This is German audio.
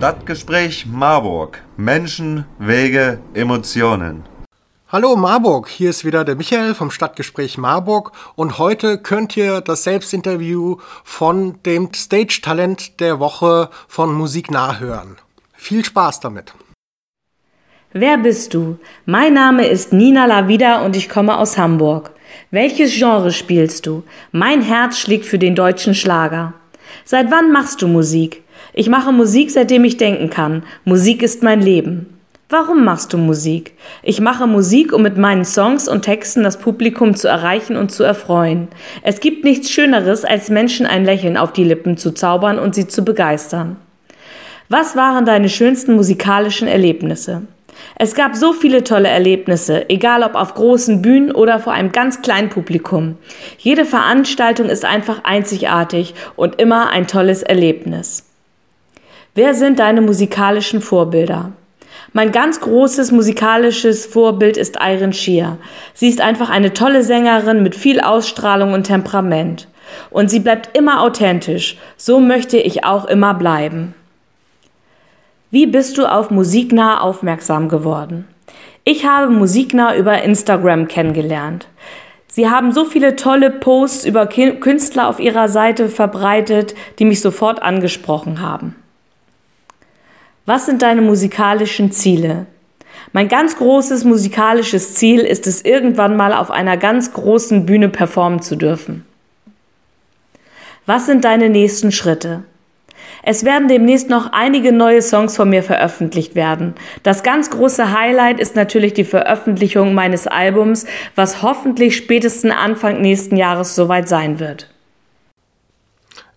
Stadtgespräch Marburg. Menschen, Wege, Emotionen. Hallo Marburg, hier ist wieder der Michael vom Stadtgespräch Marburg und heute könnt ihr das Selbstinterview von dem Stage-Talent der Woche von Musik nachhören. Viel Spaß damit. Wer bist du? Mein Name ist Nina Lavida und ich komme aus Hamburg. Welches Genre spielst du? Mein Herz schlägt für den deutschen Schlager. Seit wann machst du Musik? Ich mache Musik, seitdem ich denken kann. Musik ist mein Leben. Warum machst du Musik? Ich mache Musik, um mit meinen Songs und Texten das Publikum zu erreichen und zu erfreuen. Es gibt nichts Schöneres, als Menschen ein Lächeln auf die Lippen zu zaubern und sie zu begeistern. Was waren deine schönsten musikalischen Erlebnisse? Es gab so viele tolle Erlebnisse, egal ob auf großen Bühnen oder vor einem ganz kleinen Publikum. Jede Veranstaltung ist einfach einzigartig und immer ein tolles Erlebnis. Wer sind deine musikalischen Vorbilder? Mein ganz großes musikalisches Vorbild ist Iron Shear. Sie ist einfach eine tolle Sängerin mit viel Ausstrahlung und Temperament. Und sie bleibt immer authentisch. So möchte ich auch immer bleiben. Wie bist du auf Musiknah aufmerksam geworden? Ich habe Musiknah über Instagram kennengelernt. Sie haben so viele tolle Posts über Künstler auf ihrer Seite verbreitet, die mich sofort angesprochen haben. Was sind deine musikalischen Ziele? Mein ganz großes musikalisches Ziel ist es, irgendwann mal auf einer ganz großen Bühne performen zu dürfen. Was sind deine nächsten Schritte? Es werden demnächst noch einige neue Songs von mir veröffentlicht werden. Das ganz große Highlight ist natürlich die Veröffentlichung meines Albums, was hoffentlich spätestens Anfang nächsten Jahres soweit sein wird.